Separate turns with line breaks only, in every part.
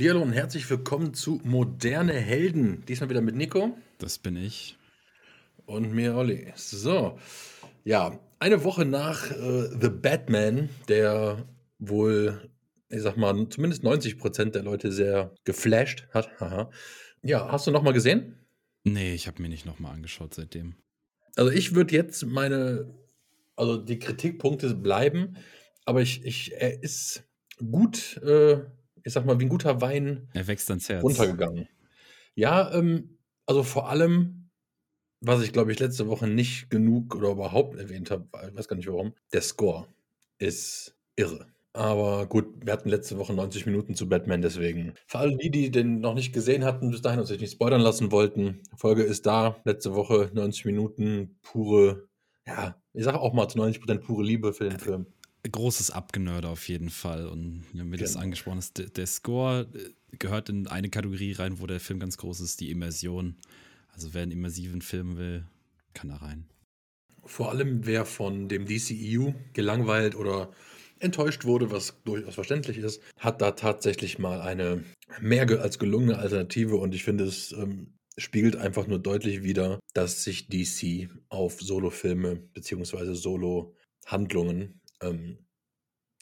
Hallihallo und herzlich willkommen zu Moderne Helden. Diesmal wieder mit Nico.
Das bin ich.
Und mir, Olli. So, ja, eine Woche nach äh, The Batman, der wohl, ich sag mal, zumindest 90 Prozent der Leute sehr geflasht hat. Haha. Ja, hast du nochmal gesehen?
Nee, ich habe mir nicht nochmal angeschaut seitdem.
Also ich würde jetzt meine, also die Kritikpunkte bleiben, aber ich, ich er ist gut, äh, ich sag mal, wie ein guter Wein
Er wächst ans Herz.
runtergegangen. Ja, ähm, also vor allem, was ich glaube ich letzte Woche nicht genug oder überhaupt erwähnt habe, ich weiß gar nicht warum, der Score ist irre. Aber gut, wir hatten letzte Woche 90 Minuten zu Batman, deswegen. Für alle die, die den noch nicht gesehen hatten, bis dahin und sich nicht spoilern lassen wollten, Folge ist da. Letzte Woche 90 Minuten pure, ja, ich sage auch mal zu 90% pure Liebe für den Film.
Großes Abgenörde auf jeden Fall. Und ja, wie das
Genau.
angesprochen ist, der, der Score äh, gehört in eine Kategorie rein, wo der Film ganz groß ist, die Immersion. Also wer einen immersiven Film will, kann da rein.
Vor allem, wer von dem DCEU gelangweilt oder enttäuscht wurde, was durchaus verständlich ist, hat da tatsächlich mal eine mehr als gelungene Alternative und ich finde, es ähm, spiegelt einfach nur deutlich wider, dass sich DC auf Solofilme bzw. Solo-Handlungen ähm,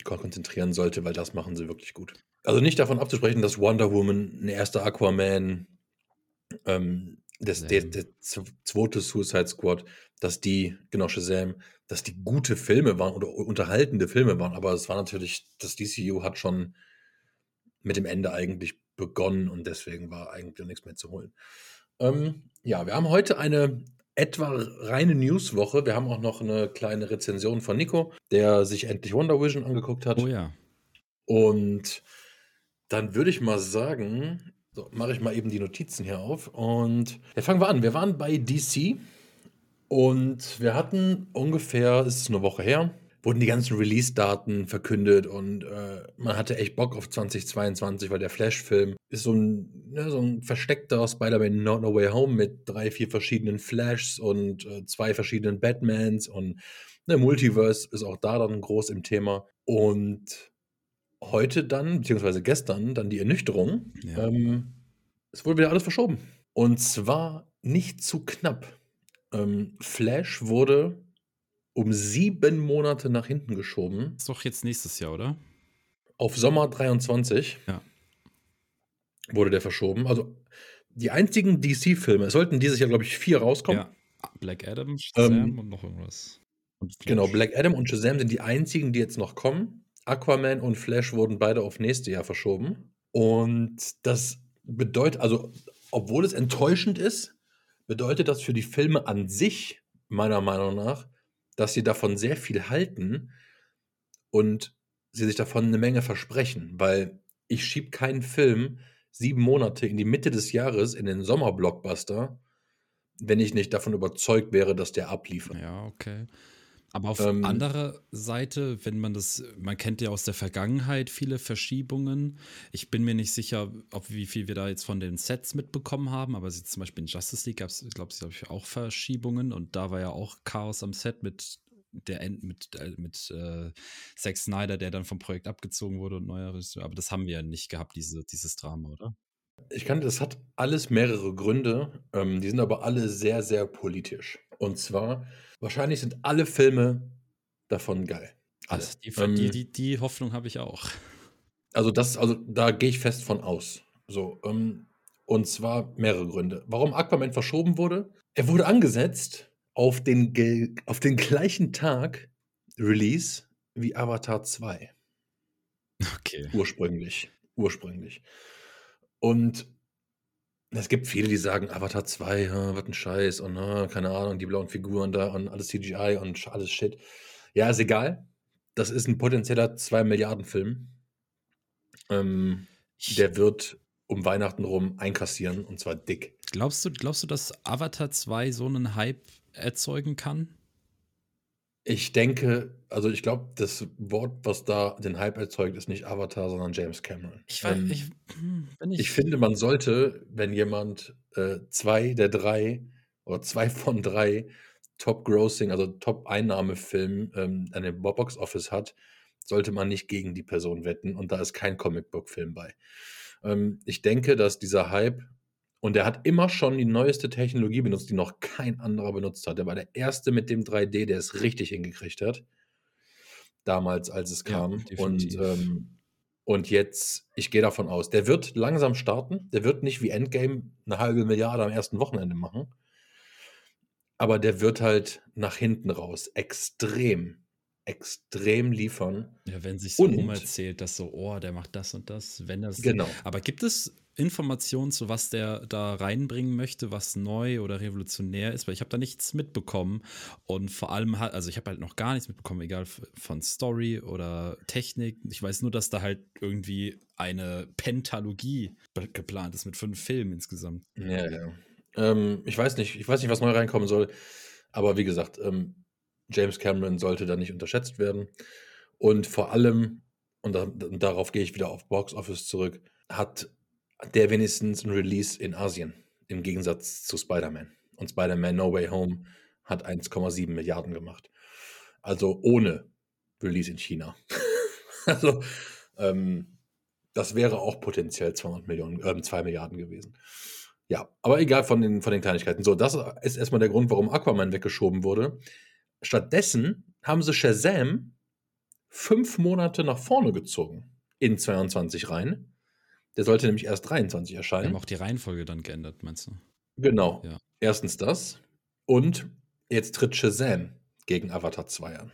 kon- konzentrieren sollte, weil das machen sie wirklich gut. Also nicht davon abzusprechen, dass Wonder Woman, ein erster Aquaman, ähm, das, der, der zweite Suicide Squad, dass die, genau, Shazam, dass die gute Filme waren oder unterhaltende Filme waren, aber es war natürlich, das DCU hat schon mit dem Ende eigentlich begonnen und deswegen war eigentlich nichts mehr zu holen. Ähm, ja, wir haben heute eine etwa reine Newswoche. Wir haben auch noch eine kleine Rezension von Nico, der sich endlich Wonder Vision angeguckt hat.
Oh ja.
Und dann würde ich mal sagen, so, mache ich mal eben die Notizen hier auf. Und ja, fangen wir an. Wir waren bei DC und wir hatten ungefähr, es ist eine Woche her, wurden die ganzen Release-Daten verkündet und äh, man hatte echt Bock auf 2022, weil der Flash-Film ist so ein, ne, so ein versteckter Spider-Man No, no Way Home mit drei, vier verschiedenen Flashs und äh, zwei verschiedenen Batmans und ne, Multiverse ist auch da dann groß im Thema. Und heute dann, beziehungsweise gestern, dann die Ernüchterung.
Ja.
Ähm, es wurde wieder alles verschoben. Und zwar nicht zu knapp. Ähm, Flash wurde um sieben Monate nach hinten geschoben
Ist doch jetzt nächstes Jahr, oder?
auf Sommer 23
Ja.
wurde der verschoben. Also die einzigen DC-Filme, es sollten dieses Jahr, glaube ich, vier rauskommen.
Ja. Black Adam, Shazam
Ähm,
und noch irgendwas. Und.
Genau, Black Adam und Shazam sind die einzigen, die jetzt noch kommen. Aquaman und Flash wurden beide auf nächste Jahr verschoben. Und das bedeutet, also, obwohl es enttäuschend ist, bedeutet das für die Filme an sich, meiner Meinung nach, dass sie davon sehr viel halten und sie sich davon eine Menge versprechen. Weil ich schiebe keinen Film sieben Monate in die Mitte des Jahres in den Sommerblockbuster, wenn ich nicht davon überzeugt wäre, dass der abliefert.
Ja, okay. Aber auf
Ähm,
anderer Seite, wenn man das, man kennt ja aus der Vergangenheit viele Verschiebungen. Ich bin mir nicht sicher, ob wie viel wir da jetzt von den Sets mitbekommen haben, aber jetzt zum Beispiel in Justice League gab es, glaube ich, auch Verschiebungen und da war ja auch Chaos am Set mit der End, mit, äh, mit äh, Zack Snyder, der dann vom Projekt abgezogen wurde und neuer. Aber das haben wir ja nicht gehabt, diese, dieses Drama, oder?
Ich kann, das hat alles mehrere Gründe, ähm, die sind aber alle sehr, sehr politisch. Und zwar, wahrscheinlich sind alle Filme davon geil. Alle.
Also die,
Ähm,
die, die, die Hoffnung habe ich auch.
Also das, also da gehe ich fest von aus. So, ähm, und zwar mehrere Gründe. Warum Aquaman verschoben wurde? Er wurde angesetzt auf den, ge- auf den gleichen Tag Release wie Avatar 2.
Okay.
Ursprünglich. Ursprünglich. Und es gibt viele, die sagen, Avatar 2, ja, was ein Scheiß und na, keine Ahnung, die blauen Figuren da und alles CGI und alles Shit. Ja, ist egal. Das ist ein potenzieller 2 Milliarden Film. Ähm, der wird um Weihnachten rum einkassieren und zwar dick.
Glaubst du, glaubst du, dass Avatar 2 so einen Hype erzeugen kann?
Ich denke, also ich glaube, das Wort, was da den Hype erzeugt, ist nicht Avatar, sondern James Cameron.
Ich weiß,
Ähm,
ich, hm, ich,
Ich finde, man sollte, wenn jemand äh, zwei der drei oder zwei von drei Top-Grossing, also Top-Einnahmefilmen ähm, an dem Box Office hat, sollte man nicht gegen die Person wetten und da ist kein Comicbook-Film bei. Ähm, ich denke, dass dieser Hype und der hat immer schon die neueste Technologie benutzt, die noch kein anderer benutzt hat. Der war der Erste mit dem 3D, der es richtig hingekriegt hat. Damals, als es
Ja,
kam. Und,
definitiv.
ähm, und jetzt, ich gehe davon aus, der wird langsam starten. Der wird nicht wie Endgame eine halbe Milliarde am ersten Wochenende machen. Aber der wird halt nach hinten raus extrem, extrem liefern.
Ja, wenn sich so
Und-
rumerzählt, dass so, oh, der macht das und das, wenn das.
Genau.
Aber gibt es Informationen zu was der da reinbringen möchte, was neu oder revolutionär ist? Weil ich habe da nichts mitbekommen und vor allem hat, also ich habe halt noch gar nichts mitbekommen, egal von Story oder Technik. Ich weiß nur, dass da halt irgendwie eine Pentalogie geplant ist mit fünf Filmen insgesamt.
Ja, ja. Ähm, ich weiß nicht, ich weiß nicht, was neu reinkommen soll. Aber wie gesagt, ähm, James Cameron sollte da nicht unterschätzt werden. Und vor allem, und, da, und darauf gehe ich wieder auf Box Office zurück, hat der wenigstens ein Release in Asien, im Gegensatz zu Spider-Man. Und Spider-Man No Way Home hat 1,7 Milliarden gemacht. Also ohne Release in China. also, ähm, das wäre auch potenziell 200 Millionen, äh, 2 Milliarden gewesen. Ja, aber egal von den, von den Kleinigkeiten. So, das ist erstmal der Grund, warum Aquaman weggeschoben wurde. Stattdessen haben sie Shazam fünf Monate nach vorne gezogen in 22 rein. Der sollte nämlich erst 23
Wir
erscheinen.
haben auch die Reihenfolge dann geändert, meinst du?
Genau.
Ja.
Erstens das. Und jetzt tritt Shazam gegen Avatar 2 an.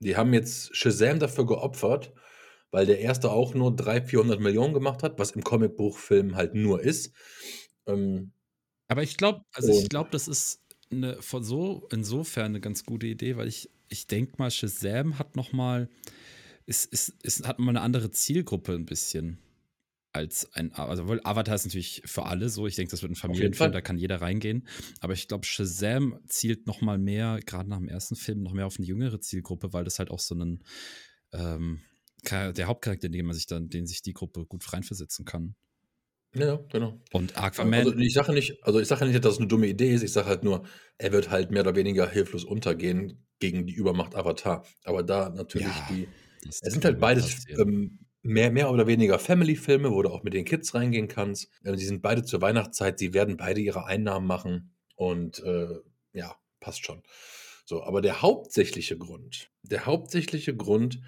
Die haben jetzt Shazam dafür geopfert, weil der erste auch nur 300, 400 Millionen gemacht hat, was im Comicbuchfilm halt nur ist. Ähm,
Aber ich glaube, also ich glaube, das ist eine, von so, insofern eine ganz gute Idee, weil ich, ich denke mal, Shazam hat noch mal, ist, ist, ist, hat mal eine andere Zielgruppe ein bisschen als ein, also weil Avatar ist natürlich für alle so, ich denke, das wird ein Familienfilm, da kann jeder reingehen, aber ich glaube, Shazam zielt noch mal mehr, gerade nach dem ersten Film, noch mehr auf eine jüngere Zielgruppe, weil das halt auch so einen, ähm, der Hauptcharakter, den man sich dann, den sich die Gruppe gut reinversetzen kann.
ja, genau.
Und Aquaman,
Also ich sage nicht, also ich sage nicht, dass es eine dumme Idee ist. Ich sage halt nur, er wird halt mehr oder weniger hilflos untergehen gegen die Übermacht Avatar. Aber da natürlich
Ja,
die. Es sind halt beides ähm, mehr, mehr oder weniger Family-Filme, wo du auch mit den Kids reingehen kannst. Ähm, die sind beide zur Weihnachtszeit, sie werden beide ihre Einnahmen machen und äh, ja, passt schon. So, aber der hauptsächliche Grund, der hauptsächliche Grund,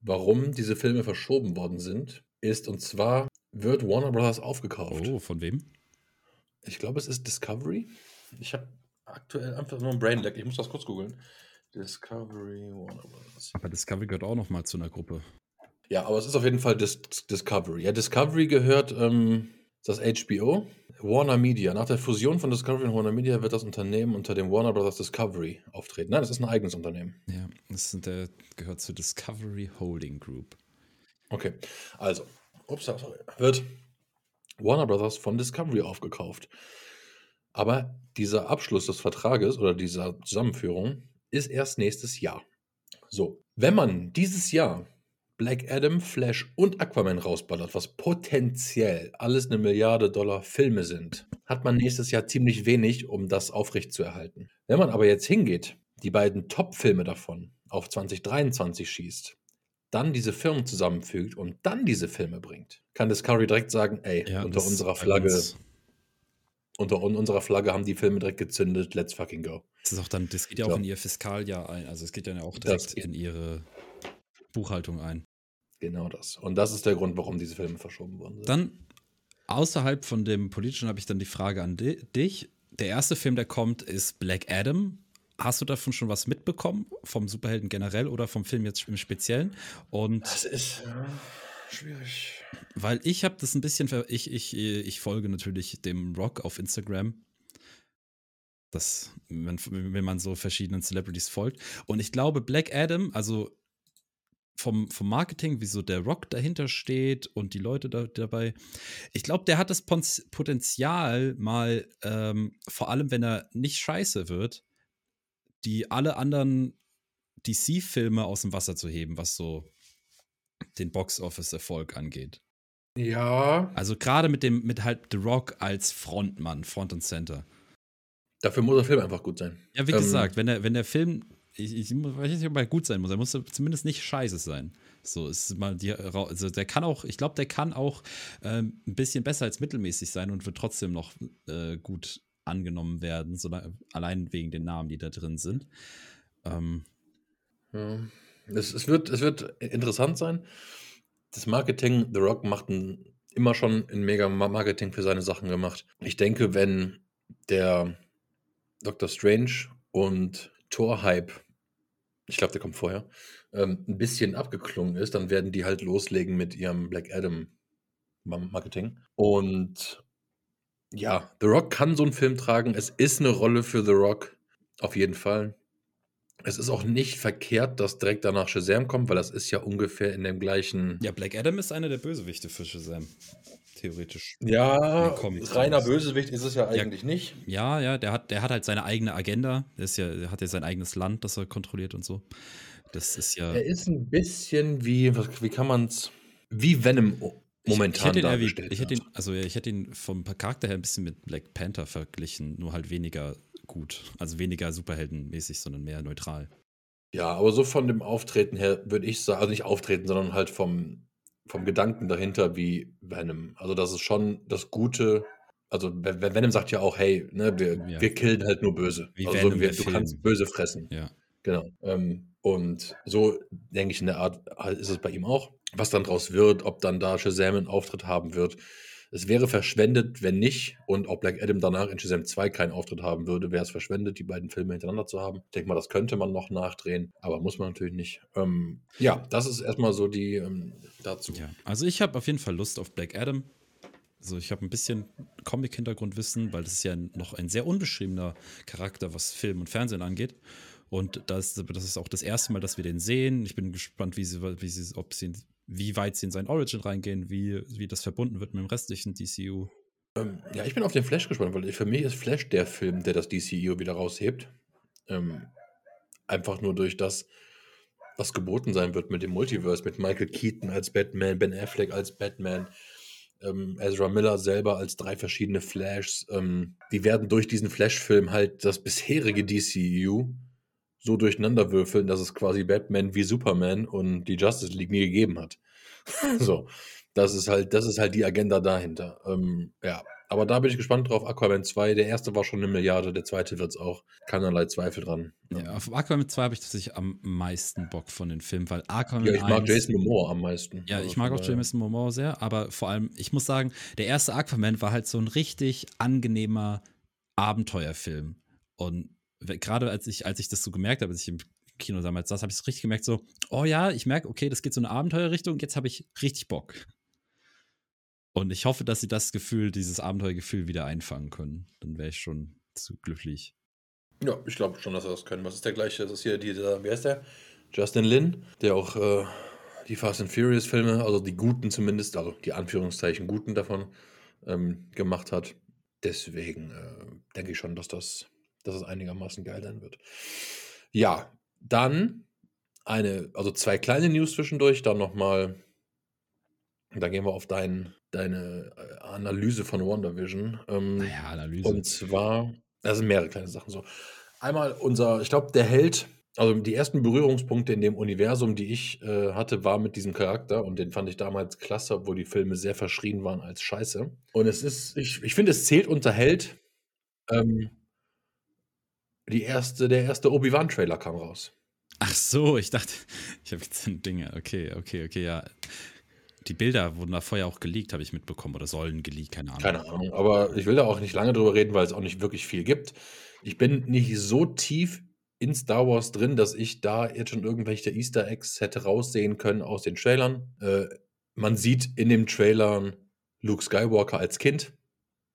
warum diese Filme verschoben worden sind, ist und zwar wird Warner Brothers aufgekauft.
Oh, von wem?
Ich glaube, es ist Discovery. Ich habe aktuell einfach nur ein Brain Lag. Ich muss das kurz googeln. Discovery Warner Brothers.
Aber Discovery gehört auch noch mal zu einer Gruppe.
Ja, aber es ist auf jeden Fall Dis Discovery. Ja, Discovery gehört ähm, das HBO. Warner Media. Nach der Fusion von Discovery und Warner Media wird das Unternehmen unter dem Warner Brothers Discovery auftreten. Nein, das ist ein eigenes Unternehmen.
Ja, das sind der, gehört zur Discovery Holding Group.
Okay, also, ups, sorry, wird Warner Brothers von Discovery aufgekauft. Aber dieser Abschluss des Vertrages oder dieser Zusammenführung ist erst nächstes Jahr. So, wenn man dieses Jahr Black Adam, Flash und Aquaman rausballert, was potenziell alles eine Milliarde Dollar Filme sind, hat man nächstes Jahr ziemlich wenig, um das aufrechtzuerhalten. Wenn man aber jetzt hingeht, die beiden Top-Filme davon auf 2023 schießt, dann diese Firmen zusammenfügt und dann diese Filme bringt, kann Discovery direkt sagen, ey,
Ja,
unter unserer Flagge, unter un- unserer Flagge haben die Filme direkt gezündet, let's fucking go.
Das ist auch dann, das geht ja
So.
auch in ihr Fiskaljahr ein. Also es geht ja auch direkt in ihre Buchhaltung ein.
Genau das. Und das ist der Grund, warum diese Filme verschoben worden sind.
Dann außerhalb von dem politischen habe ich dann die Frage an di dich. Der erste Film, der kommt, ist Black Adam. Hast du davon schon was mitbekommen? Vom Superhelden generell oder vom Film jetzt im Speziellen? Und
das ist ja, schwierig.
Weil ich habe das ein bisschen, ver ich, ich, ich folge natürlich dem Rock auf Instagram. Das, wenn, wenn man so verschiedenen Celebrities folgt. Und ich glaube, Black Adam, also vom, vom Marketing, wie so der Rock dahinter steht und die Leute da, dabei, ich glaube, der hat das Potenzial, mal, ähm, vor allem wenn er nicht scheiße wird, die alle anderen DC-Filme aus dem Wasser zu heben, was so den Box-Office-Erfolg angeht.
Ja.
Also gerade mit dem, mit halt The Rock als Frontmann, Front und Center.
Dafür muss der Film einfach gut sein.
Ja, wie
Ähm,
gesagt, wenn der, wenn der Film ich, ich weiß nicht, ob er gut sein muss. Er muss zumindest nicht scheiße sein. So ist mal die, also der kann auch, ich glaube, der kann auch äh, ein bisschen besser als mittelmäßig sein und wird trotzdem noch äh, gut angenommen werden, so, allein wegen den Namen, die da drin sind. Ähm,
ja. es, es, wird, es wird interessant sein. Das Marketing, The Rock macht ein, immer schon ein mega Marketing für seine Sachen gemacht. Ich denke, wenn der Doctor Strange und Thor-Hype, ich glaube, der kommt vorher, ähm, ein bisschen abgeklungen ist, dann werden die halt loslegen mit ihrem Black Adam Marketing. Und ja, The Rock kann so einen Film tragen. Es ist eine Rolle für The Rock, auf jeden Fall. Es ist auch nicht verkehrt, dass direkt danach Shazam kommt, weil das ist ja ungefähr in dem gleichen.
Ja, Black Adam ist einer der Bösewichte für Shazam. Theoretisch.
Ja, reiner Bösewicht ist es ja eigentlich
ja,
nicht.
Ja, ja, der hat, der hat halt seine eigene Agenda. Der, ist ja, der hat ja sein eigenes Land, das er kontrolliert und so. Das ist ja.
Er ist ein bisschen wie, wie kann man es, wie Venom momentan
ich, ich hätte ihn, ich hätte ihn, also ich hätte ihn vom Charakter her ein bisschen mit Black Panther verglichen, nur halt weniger gut. Also weniger superheldenmäßig, sondern mehr neutral.
Ja, aber so von dem Auftreten her würde ich sagen, also nicht auftreten, sondern halt vom, vom Gedanken dahinter wie Venom. Also das ist schon das Gute. Also Venom sagt ja auch, hey, ne, wir, ja. wir killen halt nur böse. Wie also Venom wir, du kannst böse fressen.
Ja.
Genau. Ähm, und so denke ich in der Art ist es bei ihm auch. Was dann draus wird, ob dann da Shazam einen Auftritt haben wird, es wäre verschwendet, wenn nicht. Und auch Black Adam danach in Shazam 2 keinen Auftritt haben würde, wäre es verschwendet, die beiden Filme hintereinander zu haben. Ich denke mal, das könnte man noch nachdrehen, aber muss man natürlich nicht. Ähm, ja, das ist erstmal so die ähm, dazu.
Ja, also ich habe auf jeden Fall Lust auf Black Adam. Also ich habe ein bisschen Comic-Hintergrundwissen, weil das ist ja noch ein sehr unbeschriebener Charakter, was Film und Fernsehen angeht. Und das, das ist auch das erste Mal, dass wir den sehen. Ich bin gespannt, wie sie, wie sie, ob sie wie weit sie in sein Origin reingehen, wie, wie das verbunden wird mit dem restlichen DCU.
Ähm, ja, ich bin auf den Flash gespannt, weil für mich ist Flash der Film, der das DCU wieder raushebt. Ähm, einfach nur durch das, was geboten sein wird mit dem Multiverse, mit Michael Keaton als Batman, Ben Affleck als Batman, ähm, Ezra Miller selber als drei verschiedene Flashs. Ähm, die werden durch diesen Flash-Film halt das bisherige DCU so durcheinander würfeln, dass es quasi Batman wie Superman und die Justice League nie gegeben hat. so, das ist halt, das ist halt die Agenda dahinter. Ähm, ja, aber da bin ich gespannt drauf. Aquaman 2, der erste war schon eine Milliarde, der zweite wird es auch. Keinerlei Zweifel dran.
Ja, auf Aquaman 2 habe ich tatsächlich am meisten Bock von den Filmen, weil Aquaman.
Ja, ich mag 1, Jason Momoa am meisten.
Ja, also ich mag auch Jason Momoa sehr, aber vor allem, ich muss sagen, der erste Aquaman war halt so ein richtig angenehmer Abenteuerfilm. Und gerade als ich, als ich das so gemerkt habe, als ich im Kino damals saß, habe ich es richtig gemerkt, so, oh ja, ich merke, okay, das geht so eine Abenteuerrichtung, jetzt habe ich richtig Bock. Und ich hoffe, dass sie das Gefühl, dieses Abenteuergefühl wieder einfangen können. Dann wäre ich schon zu glücklich.
Ja, ich glaube schon, dass sie das können. Was ist der gleiche? Das ist hier dieser, wer ist der? Justin Lin, der auch äh, die Fast and Furious Filme, also die guten zumindest, also die Anführungszeichen guten davon, ähm, gemacht hat. Deswegen äh, denke ich schon, dass das dass es einigermaßen geil sein wird. Ja, dann eine, also zwei kleine News zwischendurch, dann nochmal, da gehen wir auf dein, deine äh, Analyse von WandaVision. Ähm,
naja, Analyse.
Und zwar, das sind mehrere kleine Sachen so. Einmal unser, ich glaube, der Held, also die ersten Berührungspunkte in dem Universum, die ich äh, hatte, war mit diesem Charakter und den fand ich damals klasse, obwohl die Filme sehr verschrien waren als Scheiße. Und es ist, ich, ich finde, es zählt unter Held. Ähm, die erste, der erste Obi-Wan-Trailer kam raus.
Ach so, ich dachte, ich habe jetzt Dinge. Okay, okay, okay, ja. Die Bilder wurden da vorher auch geleakt, habe ich mitbekommen, oder sollen geleakt, keine Ahnung.
Keine Ahnung, aber ich will da auch nicht lange drüber reden, weil es auch nicht wirklich viel gibt. Ich bin nicht so tief in Star Wars drin, dass ich da jetzt schon irgendwelche Easter Eggs hätte raussehen können aus den Trailern. Äh, man sieht in dem Trailer Luke Skywalker als Kind,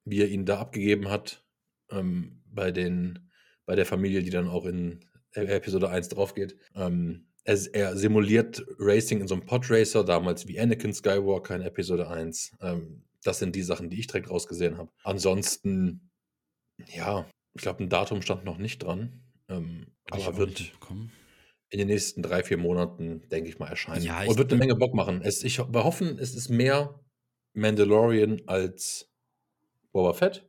wie er ihn da abgegeben hat ähm, bei den bei der Familie, die dann auch in Episode 1 drauf geht. Ähm, er, er, simuliert Racing in so einem Podracer, damals wie Anakin Skywalker in Episode 1. Ähm, das sind die Sachen, die ich direkt rausgesehen habe. Ansonsten, ja, ich glaube, ein Datum stand noch nicht dran. Ähm, aber wird in den nächsten drei, vier Monaten, denke ich mal, erscheinen. Ja, Und wird eine Menge Bock machen. Es, ich, wir hoffen, es ist mehr Mandalorian als Boba Fett.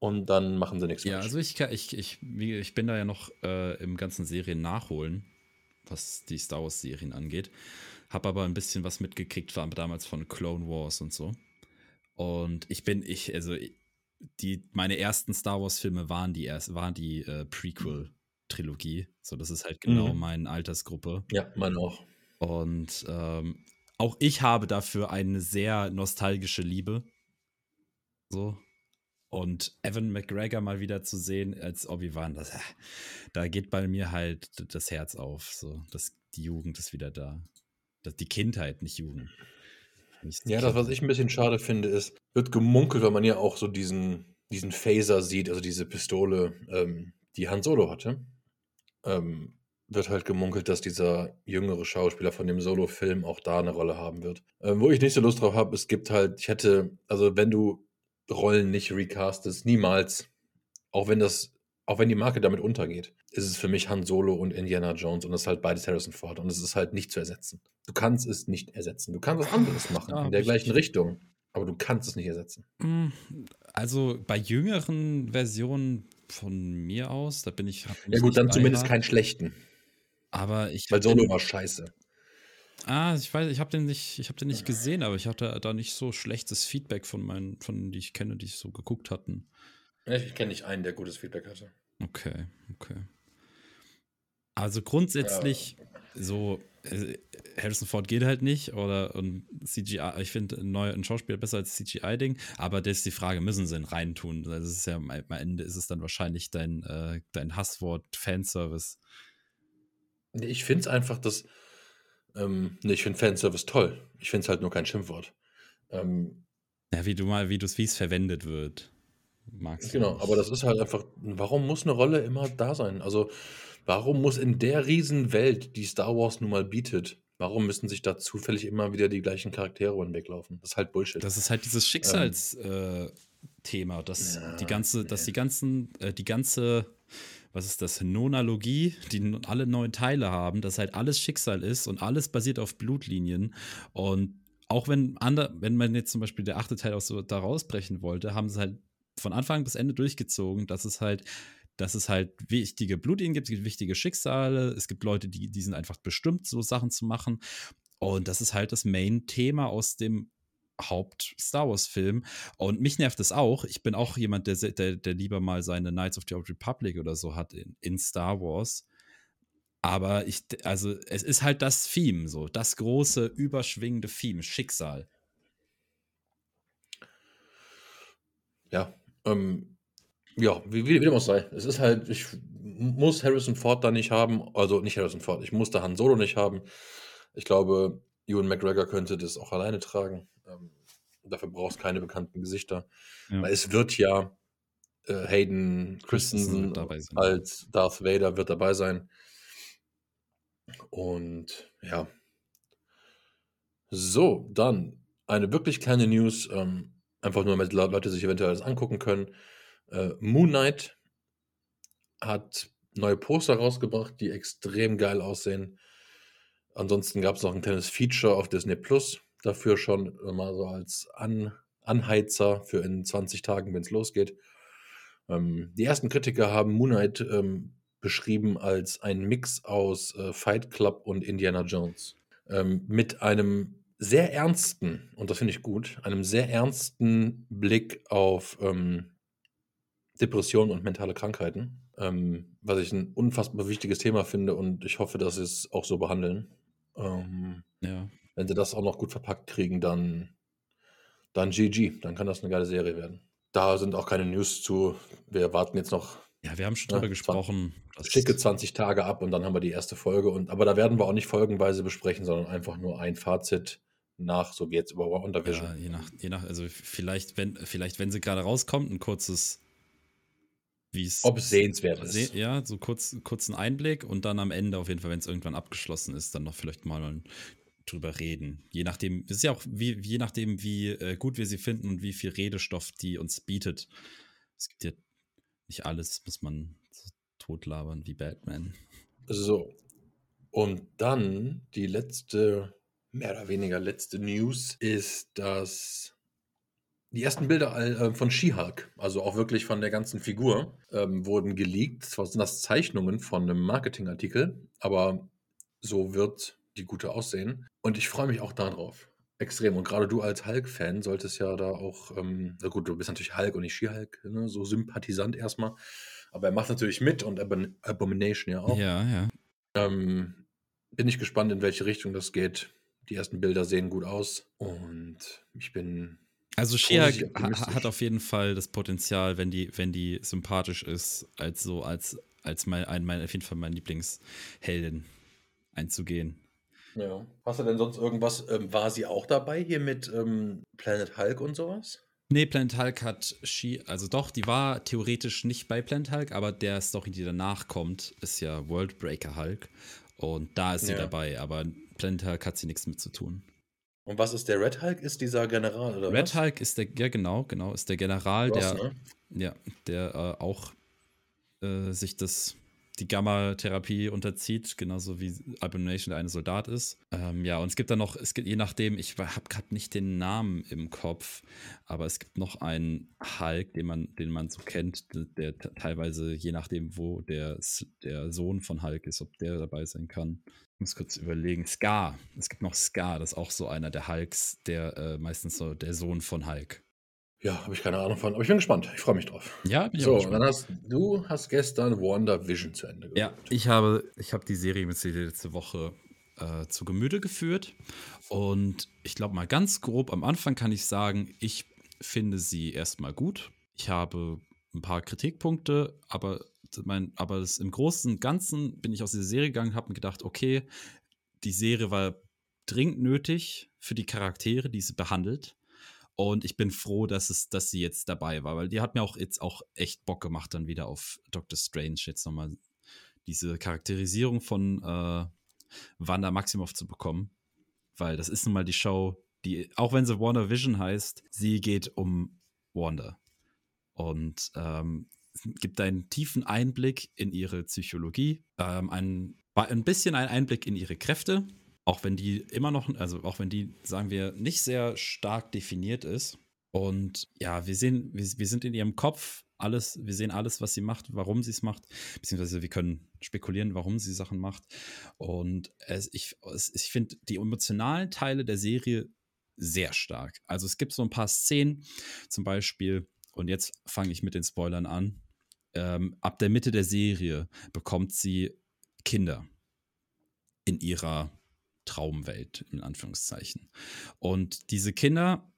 Und dann machen sie nichts
Ja, also ich, ich, ich, ich bin da ja noch äh, im ganzen Serien nachholen, was die Star Wars-Serien angeht. Hab aber ein bisschen was mitgekriegt, war damals von Clone Wars und so. Und ich bin, ich, also die, meine ersten Star Wars-Filme waren die erst, waren die äh, Prequel-Trilogie. So, das ist halt genau mhm. meine Altersgruppe.
Ja, meine auch.
Und ähm, auch ich habe dafür eine sehr nostalgische Liebe. So. Und Evan McGregor mal wieder zu sehen als Obi-Wan, das, da geht bei mir halt das Herz auf. So, das, die Jugend ist wieder da. Das, die Kindheit, nicht Jugend.
Nicht ja, das, was ich ein bisschen schade finde, ist, wird gemunkelt, weil man ja auch so diesen, diesen Phaser sieht, also diese Pistole, ähm, die Han Solo hatte. Ähm, wird halt gemunkelt, dass dieser jüngere Schauspieler von dem Solo-Film auch da eine Rolle haben wird. Ähm, wo ich nicht so Lust drauf habe, es gibt halt, ich hätte, also wenn du Rollen nicht recastest, niemals, auch wenn das, auch wenn die Marke damit untergeht, ist es für mich Han Solo und Indiana Jones und das ist halt beides Harrison Ford und es ist halt nicht zu ersetzen. Du kannst es nicht ersetzen. Du kannst was anderes machen ja, in der gleichen Richtung, aber du kannst es nicht ersetzen.
Hm, also bei jüngeren Versionen von mir aus, da bin ich.
Ja gut, dann zumindest keinen schlechten.
Aber ich.
Weil Solo war scheiße.
Ah, ich weiß, ich habe den nicht, ich habe den nicht gesehen, aber ich hatte da nicht so schlechtes Feedback von meinen, von die ich kenne, die so geguckt hatten.
Ich kenne nicht einen, der gutes Feedback hatte.
Okay, okay. Also grundsätzlich ja. so äh, Harrison Ford geht halt nicht oder und CGI, ich finde ein, ein Schauspieler besser als CGI-Ding, aber das ist die Frage, müssen sie ihn reintun? Also es ist ja am Ende ist es dann wahrscheinlich dein, äh, dein Hasswort Fanservice.
Ich finde es einfach, dass. Ähm, nee, ich finde Fanservice toll. Ich finde es halt nur kein Schimpfwort. Ähm,
ja, wie du mal, wie du es, wie es verwendet wird.
Magst genau, aber das ist halt einfach, warum muss eine Rolle immer da sein? Also, warum muss in der Riesenwelt, die Star Wars nun mal bietet, warum müssen sich da zufällig immer wieder die gleichen Charaktere weglaufen? Das ist halt Bullshit.
Das ist halt dieses Schicksalsthema, ähm, äh, dass ja, die ganze, dass die ganzen, äh, die ganze was ist das, Nonalogie, die alle neun Teile haben, dass halt alles Schicksal ist und alles basiert auf Blutlinien. Und auch wenn, ander, wenn man jetzt zum Beispiel der achte Teil auch so da rausbrechen wollte, haben sie halt von Anfang bis Ende durchgezogen, dass es halt dass es halt wichtige Blutlinien gibt, es gibt wichtige Schicksale, es gibt Leute, die, die sind einfach bestimmt, so Sachen zu machen. Und das ist halt das Main-Thema aus dem Haupt-Star Wars-Film. Und mich nervt es auch. Ich bin auch jemand, der, der, der lieber mal seine Knights of the Old Republic oder so hat in, in Star Wars. Aber ich, also, es ist halt das Theme, so, das große, überschwingende Theme, Schicksal.
Ja, ähm, ja, wie, wie, wie dem auch sei. Es ist halt, ich muss Harrison Ford da nicht haben, also nicht Harrison Ford, ich muss da Han Solo nicht haben. Ich glaube, Ewan McGregor könnte das auch alleine tragen. Ähm, dafür brauchst keine bekannten Gesichter. Ja. Weil es wird ja äh, Hayden Christensen als Darth Vader wird dabei sein. Und ja. So, dann eine wirklich kleine News. Ähm, einfach nur, damit Leute sich eventuell das angucken können. Äh, Moon Knight hat neue Poster rausgebracht, die extrem geil aussehen. Ansonsten gab es noch ein kleines Feature auf Disney Plus dafür schon mal so als An Anheizer für in 20 Tagen, wenn es losgeht. Ähm, die ersten Kritiker haben Moonlight ähm, beschrieben als ein Mix aus äh, Fight Club und Indiana Jones. Ähm, mit einem sehr ernsten, und das finde ich gut, einem sehr ernsten Blick auf ähm, Depressionen und mentale Krankheiten, ähm, was ich ein unfassbar wichtiges Thema finde und ich hoffe, dass sie es auch so behandeln. Ähm, ja. Wenn sie das auch noch gut verpackt kriegen, dann, dann GG. Dann kann das eine geile Serie werden. Da sind auch keine News zu. Wir warten jetzt noch.
Ja, wir haben schon drüber ne, gesprochen.
Schicke 20 Tage ab und dann haben wir die erste Folge. Und, aber da werden wir auch nicht folgenweise besprechen, sondern einfach nur ein Fazit nach, so wie jetzt über Untervision.
Ja, je nach, je nach, also vielleicht, wenn, vielleicht, wenn sie gerade rauskommt, ein kurzes,
wie es. Ob es sehenswert ist.
Ja, so kurz, kurzen Einblick und dann am Ende auf jeden Fall, wenn es irgendwann abgeschlossen ist, dann noch vielleicht mal drüber reden. Je nachdem, es ist ja auch wie, je nachdem, wie äh, gut wir sie finden und wie viel Redestoff die uns bietet. Es gibt ja nicht alles, muss man so totlabern wie Batman.
So. Und dann die letzte, mehr oder weniger letzte News ist, dass die ersten Bilder äh, von She-Hulk, also auch wirklich von der ganzen Figur, ähm, wurden geleakt. Zwar sind das Zeichnungen von einem Marketingartikel, aber so wird die gute aussehen. Und ich freue mich auch darauf. Extrem. Und gerade du als Hulk-Fan solltest ja da auch, ähm, na gut, du bist natürlich Hulk und nicht She-Hulk, ne? so sympathisant erstmal. Aber er macht natürlich mit und Abon Abomination ja auch.
Ja, ja.
Ähm, bin ich gespannt, in welche Richtung das geht. Die ersten Bilder sehen gut aus und ich bin.
Also Shia hat auf jeden Fall das Potenzial, wenn die, wenn die sympathisch ist, als so als als mein, ein, mein auf jeden Fall mein Lieblingsheldin einzugehen.
Ja. Hast du denn sonst irgendwas? Ähm, war sie auch dabei hier mit ähm, Planet Hulk und sowas?
Nee, Planet Hulk hat She, also doch, die war theoretisch nicht bei Planet Hulk, aber der Story, die danach kommt, ist ja Worldbreaker Hulk. Und da ist sie ja. dabei, aber Planet Hulk hat sie nichts mit zu tun.
Und was ist der Red Hulk? Ist dieser General oder
Red was? Hulk ist der, ja genau, genau, ist der General, Ross, der, ne? ja, der äh, auch äh, sich das die Gamma-Therapie unterzieht, genauso wie Abomination der eine Soldat ist. Ähm, ja, und es gibt dann noch, es gibt je nachdem, ich habe gerade nicht den Namen im Kopf, aber es gibt noch einen Hulk, den man, den man so kennt, der, teilweise, je nachdem, wo der, der Sohn von Hulk ist, ob der dabei sein kann. Ich muss kurz überlegen. Scar. Es gibt noch Scar, das ist auch so einer der Hulks, der äh, meistens so der Sohn von Hulk.
Ja, habe ich keine Ahnung von, aber ich bin gespannt. Ich freue mich drauf.
Ja, bin
ich so, auch gespannt. dann hast du hast gestern WandaVision zu Ende
geguckt. Ja, ich habe, ich habe die Serie mit dir letzte Woche äh, zu Gemüte geführt. Und ich glaube mal ganz grob am Anfang kann ich sagen, ich finde sie erstmal gut. Ich habe ein paar Kritikpunkte, aber, mein, aber das, im Großen und Ganzen bin ich aus dieser Serie gegangen, habe mir gedacht, okay, die Serie war dringend nötig für die Charaktere, die sie behandelt. Und ich bin froh, dass es, dass sie jetzt dabei war, weil die hat mir auch jetzt auch echt Bock gemacht, dann wieder auf Doctor Strange jetzt nochmal diese Charakterisierung von äh, Wanda Maximoff zu bekommen. Weil das ist nun mal die Show, die, auch wenn sie Wanda Vision heißt, sie geht um Wanda. Und ähm, gibt einen tiefen Einblick in ihre Psychologie, ähm, ein, ein bisschen einen Einblick in ihre Kräfte, auch wenn die immer noch, also auch wenn die, sagen wir, nicht sehr stark definiert ist. Und ja, wir sehen, wir, wir sind in ihrem Kopf alles, wir sehen alles, was sie macht, warum sie es macht, beziehungsweise wir können spekulieren, warum sie Sachen macht. Und es, ich, ich finde die emotionalen Teile der Serie sehr stark. Also es gibt so ein paar Szenen, zum Beispiel, und jetzt fange ich mit den Spoilern an. Ähm, ab der Mitte der Serie bekommt sie Kinder in ihrer Traumwelt, in Anführungszeichen. Und diese Kinder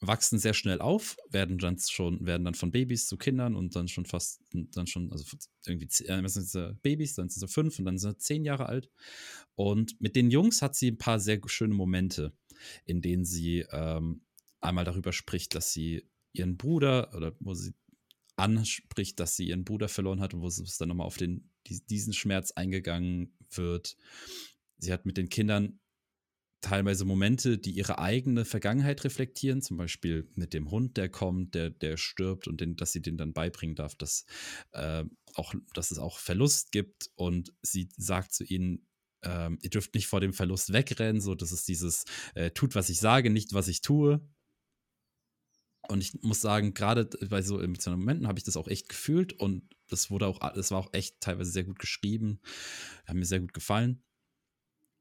wachsen sehr schnell auf, werden dann schon, werden dann von Babys zu Kindern und dann schon fast, dann schon, also irgendwie äh, sind sie Babys, dann sind sie fünf und dann sind sie zehn Jahre alt. Und mit den Jungs hat sie ein paar sehr schöne Momente, in denen sie ähm, einmal darüber spricht, dass sie ihren Bruder oder wo sie anspricht, dass sie ihren Bruder verloren hat und wo es dann nochmal auf den, diesen Schmerz eingegangen wird sie hat mit den Kindern teilweise Momente, die ihre eigene Vergangenheit reflektieren, zum Beispiel mit dem Hund, der kommt, der, der stirbt und den, dass sie den dann beibringen darf, dass, äh, auch, dass es auch Verlust gibt und sie sagt zu ihnen, ähm, ihr dürft nicht vor dem Verlust wegrennen, so das ist dieses äh, tut, was ich sage, nicht was ich tue. Und ich muss sagen, gerade bei so emotionalen Momenten habe ich das auch echt gefühlt und das wurde auch, das war auch echt teilweise sehr gut geschrieben, hat mir sehr gut gefallen.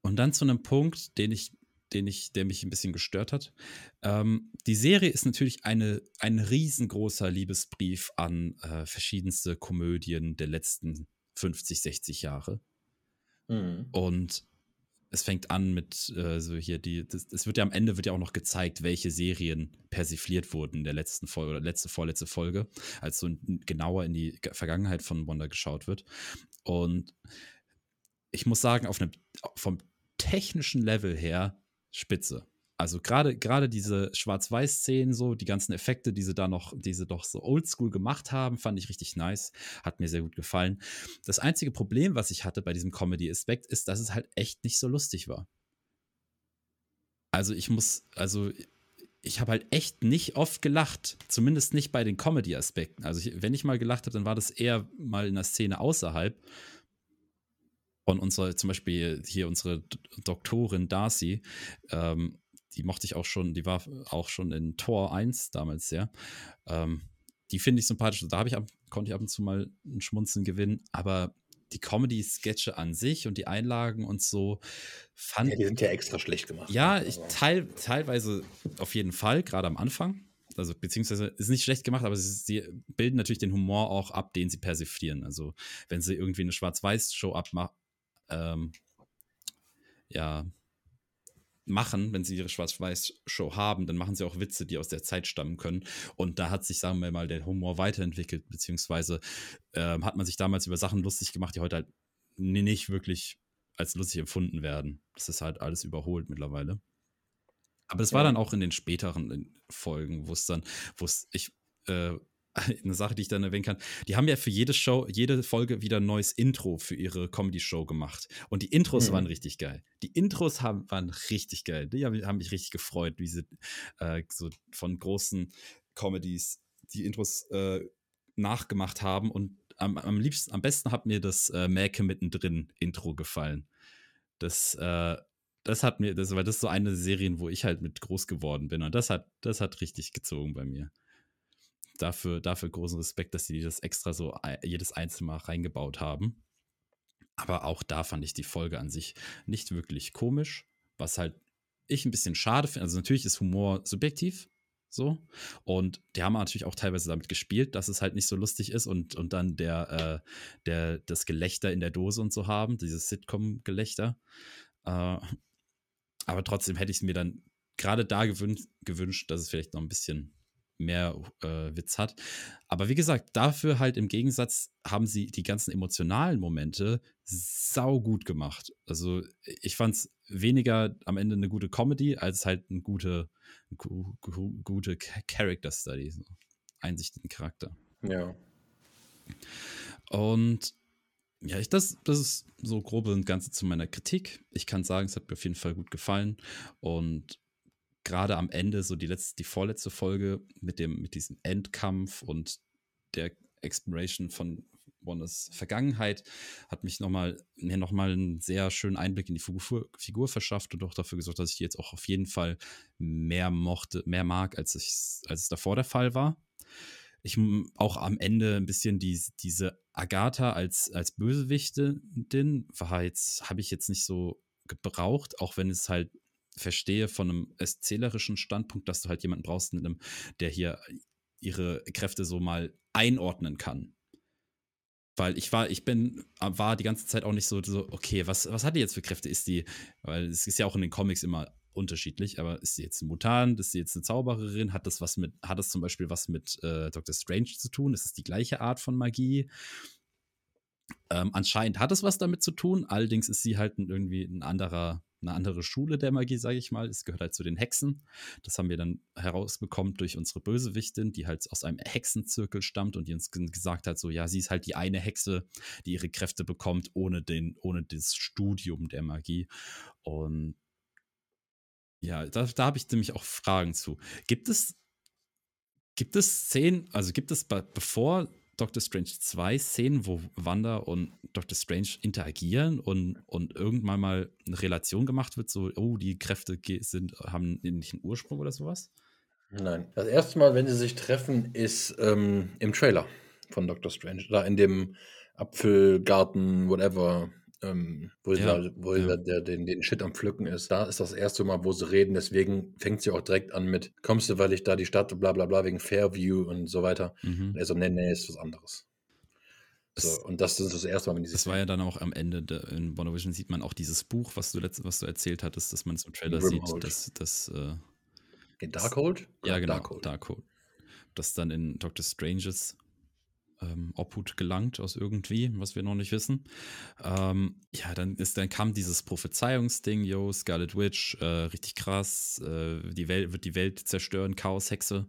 Und dann zu einem Punkt, den ich, den ich, der mich ein bisschen gestört hat. Ähm, die Serie ist natürlich eine, ein riesengroßer Liebesbrief an äh, verschiedenste Komödien der letzten 50, 60 Jahre. Mhm. Und es fängt an mit äh, so hier die, es wird ja am Ende wird ja auch noch gezeigt, welche Serien persifliert wurden in der letzten Folge oder letzte, vorletzte Folge, als so genauer in die Vergangenheit von Wanda geschaut wird. Und ich muss sagen, auf einem, vom technischen Level her spitze. Also gerade gerade diese Schwarz-Weiß-Szenen so, die ganzen Effekte, die sie da noch, die sie doch so oldschool gemacht haben, fand ich richtig nice, hat mir sehr gut gefallen. Das einzige Problem, was ich hatte bei diesem Comedy-Aspekt, ist, dass es halt echt nicht so lustig war. Also ich muss, also ich habe halt echt nicht oft gelacht, zumindest nicht bei den Comedy-Aspekten. Also ich, wenn ich mal gelacht habe, dann war das eher mal in der Szene außerhalb und unsere, zum Beispiel hier unsere Doktorin Darcy, ähm, die mochte ich auch schon, die war auch schon in Tor 1 damals sehr. Ähm, die finde ich sympathisch. Da ich ab, konnte ich ab und zu mal ein Schmunzeln gewinnen, aber die Comedy-Sketche an sich und die Einlagen und so
fand. Ja, die sind ja extra schlecht gemacht.
Ja, ich also. teil, teilweise auf jeden Fall, gerade am Anfang. Also, beziehungsweise ist nicht schlecht gemacht, aber sie, sie, bilden natürlich den Humor auch ab, den sie persiflieren. Also, wenn sie irgendwie eine Schwarz-Weiß-Show abmachen, ähm, ja, machen, wenn sie ihre Schwarz-Weiß-Show haben, dann machen sie auch Witze, die aus der Zeit stammen können. Und da hat sich, sagen wir mal, der Humor weiterentwickelt, beziehungsweise äh, hat man sich damals über Sachen lustig gemacht, die heute halt nicht wirklich als lustig empfunden werden. Das ist halt alles überholt mittlerweile. Aber das war dann auch in den späteren Folgen, wo es dann, wo es, ich, äh, eine Sache, die ich dann erwähnen kann. Die haben ja für jede Show, jede Folge wieder ein neues Intro für ihre Comedy-Show gemacht. Und die Intros mhm. waren richtig geil. Die Intros haben, waren richtig geil. Die haben, haben mich richtig gefreut, wie sie äh, so von großen Comedies die Intros äh, nachgemacht haben. Und am, am liebsten, am besten hat mir das äh, Mäke mittendrin Intro gefallen. Das, äh, das hat mir, das, weil das ist so eine Serie, wo ich halt mit groß geworden bin. Und das hat, das hat richtig gezogen bei mir dafür, dafür großen Respekt, dass sie das extra so jedes einzelne Mal reingebaut haben. Aber auch da fand ich die Folge an sich nicht wirklich komisch, was halt ich ein bisschen schade finde. Also natürlich ist Humor subjektiv, so. Und die haben natürlich auch teilweise damit gespielt, dass es halt nicht so lustig ist und, und dann der, äh, der, das Gelächter in der Dose und so haben, dieses Sitcom-Gelächter. Äh, aber trotzdem hätte ich es mir dann gerade da gewünscht, gewünscht, dass es vielleicht noch ein bisschen mehr äh, Witz hat. Aber wie gesagt, dafür halt im Gegensatz haben sie die ganzen emotionalen Momente sau gut gemacht. Also ich fand es weniger am Ende eine gute Comedy, als halt eine gute, gute Character Study. So. Einsicht in den Charakter.
Ja.
Und ja, ich, das, das ist so grob und Ganze zu meiner Kritik. Ich kann sagen, es hat mir auf jeden Fall gut gefallen. Und gerade am Ende, so die letzte, die vorletzte Folge mit dem, mit diesem Endkampf und der Exploration von Wonders Vergangenheit hat mich nochmal mir noch einen sehr schönen Einblick in die Figur, Figur, verschafft und auch dafür gesorgt, dass ich die jetzt auch auf jeden Fall mehr mochte, mehr mag, als, ich, als es davor der Fall war. Ich auch am Ende ein bisschen die, diese Agatha als, als Bösewichtin war jetzt, habe ich jetzt nicht so gebraucht, auch wenn es halt verstehe von einem erzählerischen Standpunkt, dass du halt jemanden brauchst, einem, der hier ihre Kräfte so mal einordnen kann. Weil ich war, ich bin, war die ganze Zeit auch nicht so, so okay, was, was hat die jetzt für Kräfte? Ist die, weil es ist ja auch in den Comics immer unterschiedlich, aber ist sie jetzt ein Mutant, ist sie jetzt eine Zaubererin, hat das was mit, hat das zum Beispiel was mit äh, Dr. Strange zu tun? Ist es die gleiche Art von Magie? Ähm, anscheinend hat es was damit zu tun, allerdings ist sie halt irgendwie ein anderer eine andere Schule der Magie, sage ich mal. Es gehört halt zu den Hexen. Das haben wir dann herausbekommen durch unsere Bösewichtin, die halt aus einem Hexenzirkel stammt und die uns gesagt hat, so ja, sie ist halt die eine Hexe, die ihre Kräfte bekommt ohne den, ohne das Studium der Magie. Und ja, da, da habe ich nämlich auch Fragen zu. Gibt es, gibt es Szenen, also gibt es bevor Doctor Strange 2 Szenen, wo Wanda und Doctor Strange interagieren und, und irgendwann mal eine Relation gemacht wird, so, oh, die Kräfte sind, haben nicht einen Ursprung oder sowas?
Nein. Das erste Mal, wenn sie sich treffen, ist ähm, im Trailer von Doctor Strange. Da in dem Apfelgarten, whatever, ähm, wo, ja, da, wo ja. der, den, den Shit am Pflücken ist. Da ist das erste Mal, wo sie reden. Deswegen fängt sie auch direkt an mit: Kommst du, weil ich da die Stadt, bla bla bla, wegen Fairview und so weiter. Mhm. Und er so: Nee, nee, ist was anderes. So, und das ist das erste Mal, wenn
die Das war ja dann auch am Ende de, in WandaVision sieht man auch dieses Buch, was du, letzt, was du erzählt hattest, dass man es im Trailer Grimhold. sieht. Dass, dass,
äh, Darkhold?
Ja, genau. Darkhold. Darkhold. Das dann in Doctor Stranges ähm, Obhut gelangt aus irgendwie, was wir noch nicht wissen. Ähm, ja, dann ist, dann kam dieses Prophezeiungsding, yo, Scarlet Witch, äh, richtig krass, äh, die Welt wird die Welt zerstören, Chaos-Hexe.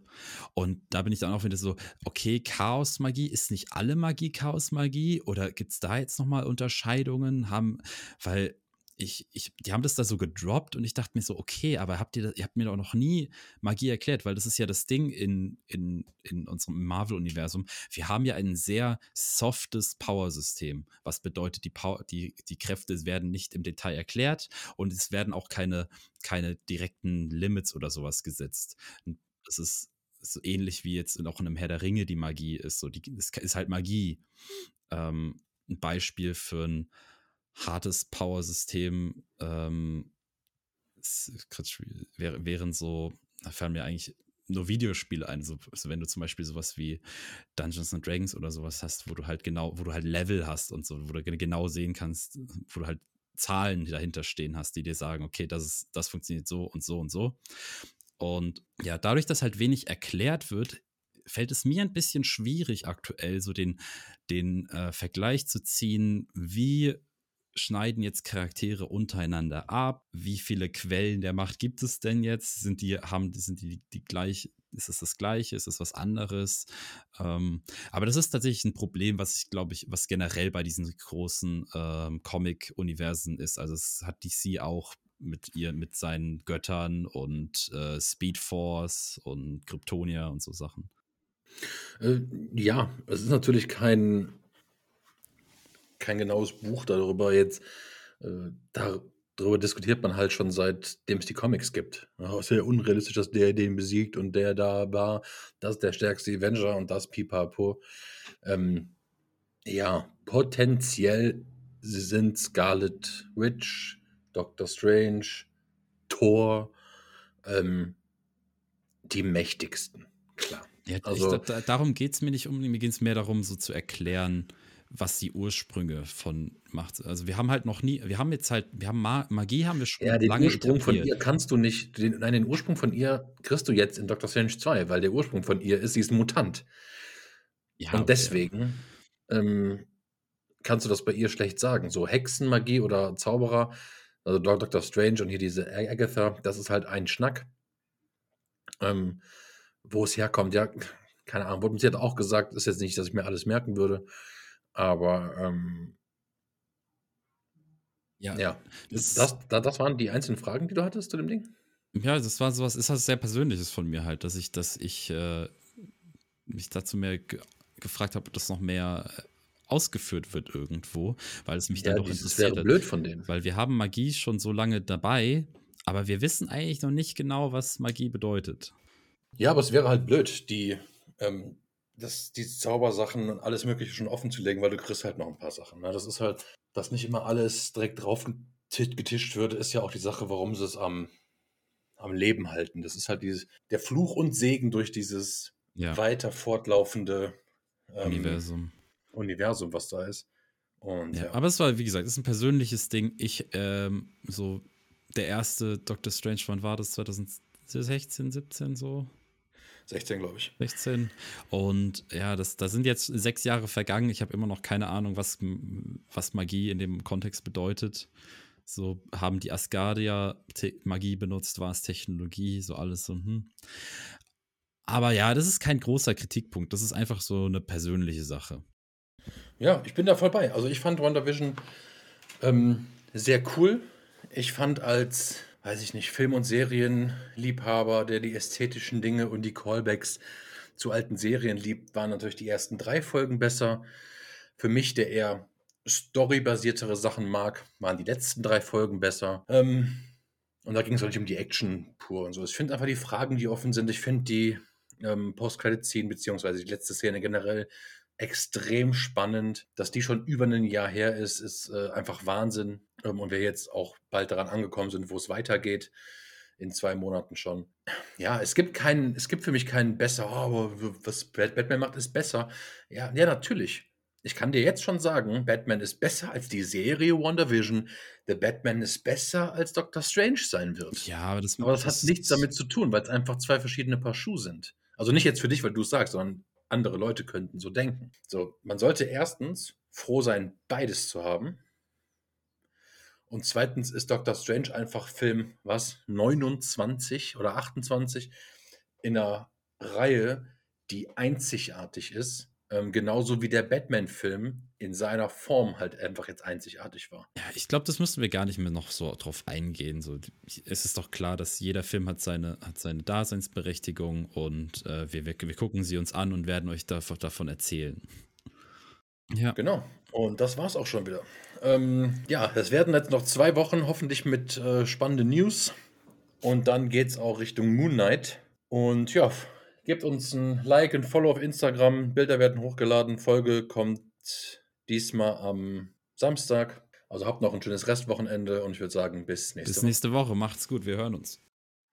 Und da bin ich dann auch wieder so, okay, Chaos-Magie, ist nicht alle Magie Chaos-Magie? Oder gibt es da jetzt nochmal Unterscheidungen? Haben, weil ich, ich, die haben das da so gedroppt und ich dachte mir so, okay, aber habt ihr, das, ihr habt mir doch noch nie Magie erklärt, weil das ist ja das Ding in, in, in unserem Marvel-Universum. Wir haben ja ein sehr softes Power-System, was bedeutet, die, Power, die, die Kräfte werden nicht im Detail erklärt und es werden auch keine, keine direkten Limits oder sowas gesetzt. Das ist so ähnlich wie jetzt auch in einem Herr der Ringe die Magie ist. So, die, es ist halt Magie. Ähm, ein Beispiel für ein hartes Power-System ähm, wären so, da fallen mir eigentlich nur Videospiele ein. So, also wenn du zum Beispiel sowas wie Dungeons and Dragons oder sowas hast, wo du halt genau, wo du halt Level hast und so, wo du genau sehen kannst, wo du halt Zahlen dahinter stehen hast, die dir sagen, okay, das ist, das funktioniert so und so und so. Und ja, dadurch, dass halt wenig erklärt wird, fällt es mir ein bisschen schwierig aktuell, so den, den äh, Vergleich zu ziehen, wie schneiden jetzt Charaktere untereinander ab? Wie viele Quellen der Macht gibt es denn jetzt? Sind die, haben, sind die, die gleich, ist es das Gleiche? Ist es was anderes? Ähm, aber das ist tatsächlich ein Problem, was ich glaube ich, was generell bei diesen großen ähm, Comic-Universen ist. Also es hat DC auch mit ihr, mit seinen Göttern und äh, Speed Force und Kryptonia und so Sachen.
Äh, ja, es ist natürlich kein kein genaues Buch darüber jetzt. Äh, darüber diskutiert man halt schon seitdem es die Comics gibt. Ja, ist ja unrealistisch, dass der den besiegt und der da war. Das ist der stärkste Avenger und das Pipapo. Ähm, ja, potenziell sind Scarlet Witch, Doctor Strange, Thor ähm, die mächtigsten. Klar.
Ja, also, ich, da, darum geht es mir nicht um, mir geht es mehr darum, so zu erklären, was die Ursprünge von macht. Also wir haben halt noch nie, wir haben jetzt halt, wir haben Magie haben wir schon
ja, den lange Ursprung etabliert. von ihr kannst du nicht, den, nein, den Ursprung von ihr kriegst du jetzt in Doctor Strange 2, weil der Ursprung von ihr ist, sie ist ein Mutant. Ja, Und okay. deswegen ähm, kannst du das bei ihr schlecht sagen. So Hexenmagie oder Zauberer, also Doctor Strange und hier diese Agatha, das ist halt ein Schnack. Ähm, wo es herkommt, ja, keine Ahnung, wurde mir jetzt auch gesagt, ist jetzt nicht, dass ich mir alles merken würde. Aber ähm, ja, ja. Das, das, das waren die einzelnen Fragen, die du hattest zu dem Ding?
Ja, das war sowas, ist was sehr Persönliches von mir halt, dass ich, dass ich äh, mich dazu mehr ge gefragt habe, ob das noch mehr äh, ausgeführt wird irgendwo, weil es mich ja, dann doch interessiert. Das wäre
blöd von denen.
Weil wir haben Magie schon so lange dabei, aber wir wissen eigentlich noch nicht genau, was Magie bedeutet.
Ja, aber es wäre halt blöd, die ähm, das, die Zaubersachen und alles Mögliche schon offen zu legen, weil du kriegst halt noch ein paar Sachen. Ne? Das ist halt, dass nicht immer alles direkt drauf getischt wird, ist ja auch die Sache, warum sie es am, am Leben halten. Das ist halt dieses, der Fluch und Segen durch dieses ja. weiter fortlaufende
ähm, Universum.
Universum, was da ist.
Und, ja, ja. Aber es war, wie gesagt, es ist ein persönliches Ding. Ich, ähm, so, der erste Doctor Strange, wann war das? 2016, 17 so?
16, glaube ich.
16. Und ja, das, da sind jetzt sechs Jahre vergangen. Ich habe immer noch keine Ahnung, was, was Magie in dem Kontext bedeutet. So haben die Asgardier Magie benutzt, war es Technologie, so alles so. Hm. Aber ja, das ist kein großer Kritikpunkt. Das ist einfach so eine persönliche Sache.
Ja, ich bin da voll bei. Also ich fand WandaVision ähm, sehr cool. Ich fand als weiß ich nicht, Film- und Serienliebhaber, der die ästhetischen Dinge und die Callbacks zu alten Serien liebt, waren natürlich die ersten drei Folgen besser. Für mich, der eher storybasiertere Sachen mag, waren die letzten drei Folgen besser. Ähm, und da ging es auch nicht um die Action pur und so. Ich finde einfach die Fragen, die offen sind. Ich finde die ähm, Post-Credit-Szenen, beziehungsweise die letzte Szene generell extrem spannend. Dass die schon über ein Jahr her ist, ist äh, einfach Wahnsinn. Ähm, und wir jetzt auch bald daran angekommen sind, wo es weitergeht. In zwei Monaten schon. Ja, es gibt keinen, es gibt für mich keinen besser, oh, was Batman macht, ist besser. Ja, ja, natürlich. Ich kann dir jetzt schon sagen, Batman ist besser als die Serie WandaVision. The Batman ist besser als Doctor Strange sein wird.
Ja, aber das,
aber das, das hat nichts damit zu tun, weil es einfach zwei verschiedene Paar Schuhe sind. Also nicht jetzt für dich, weil du es sagst, sondern andere Leute könnten so denken. So, man sollte erstens froh sein, beides zu haben. Und zweitens ist Doctor Strange einfach Film, was, 29 oder 28 in einer Reihe, die einzigartig ist, ähm, genauso wie der Batman-Film in seiner Form halt einfach jetzt einzigartig war.
Ja, ich glaube, das müssen wir gar nicht mehr noch so drauf eingehen. So, es ist doch klar, dass jeder Film hat seine, hat seine Daseinsberechtigung und äh, wir, wir, wir gucken sie uns an und werden euch davon, davon erzählen.
Ja. Genau. Und das war's auch schon wieder. Ähm, ja, es werden jetzt noch zwei Wochen hoffentlich mit äh, spannenden News. Und dann geht's auch Richtung Moon Knight. Und ja, Gebt uns ein Like, ein Follow auf Instagram. Bilder werden hochgeladen. Folge kommt diesmal am Samstag. Also habt noch ein schönes Restwochenende und ich würde sagen, bis nächste
Woche. Bis nächste Woche. Macht's gut. Wir hören uns.